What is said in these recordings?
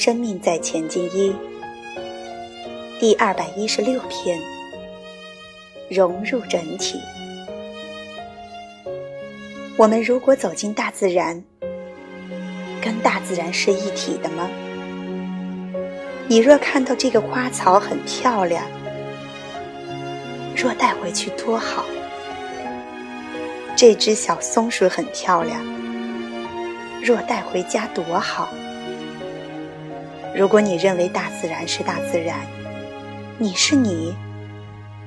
生命在前进一第二百一十六篇，融入整体。我们如果走进大自然，跟大自然是一体的吗？你若看到这个花草很漂亮，若带回去多好。这只小松鼠很漂亮，若带回家多好。如果你认为大自然是大自然，你是你，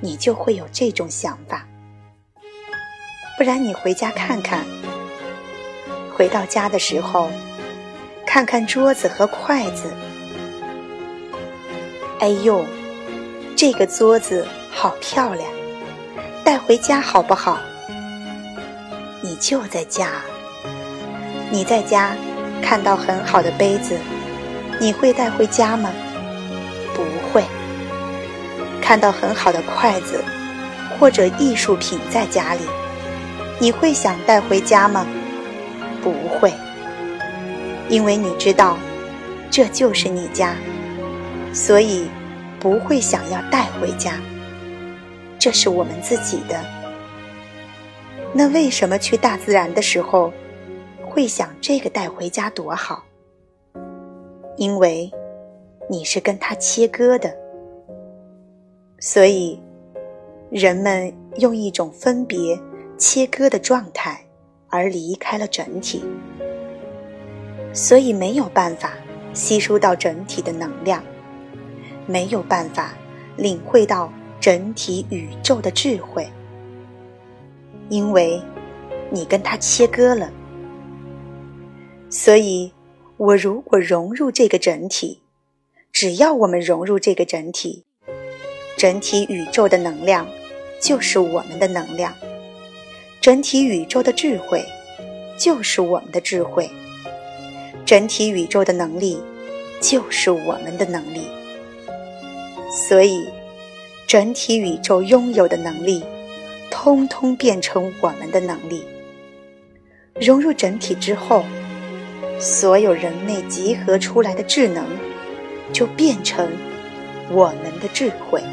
你就会有这种想法。不然你回家看看，回到家的时候，看看桌子和筷子。哎呦，这个桌子好漂亮，带回家好不好？你就在家，你在家看到很好的杯子。你会带回家吗？不会。看到很好的筷子或者艺术品在家里，你会想带回家吗？不会。因为你知道，这就是你家，所以不会想要带回家。这是我们自己的。那为什么去大自然的时候，会想这个带回家多好？因为你是跟它切割的，所以人们用一种分别、切割的状态而离开了整体，所以没有办法吸收到整体的能量，没有办法领会到整体宇宙的智慧，因为你跟它切割了，所以。我如果融入这个整体，只要我们融入这个整体，整体宇宙的能量就是我们的能量，整体宇宙的智慧就是我们的智慧，整体宇宙的能力就是我们的能力。所以，整体宇宙拥有的能力，通通变成我们的能力。融入整体之后。所有人类集合出来的智能，就变成我们的智慧。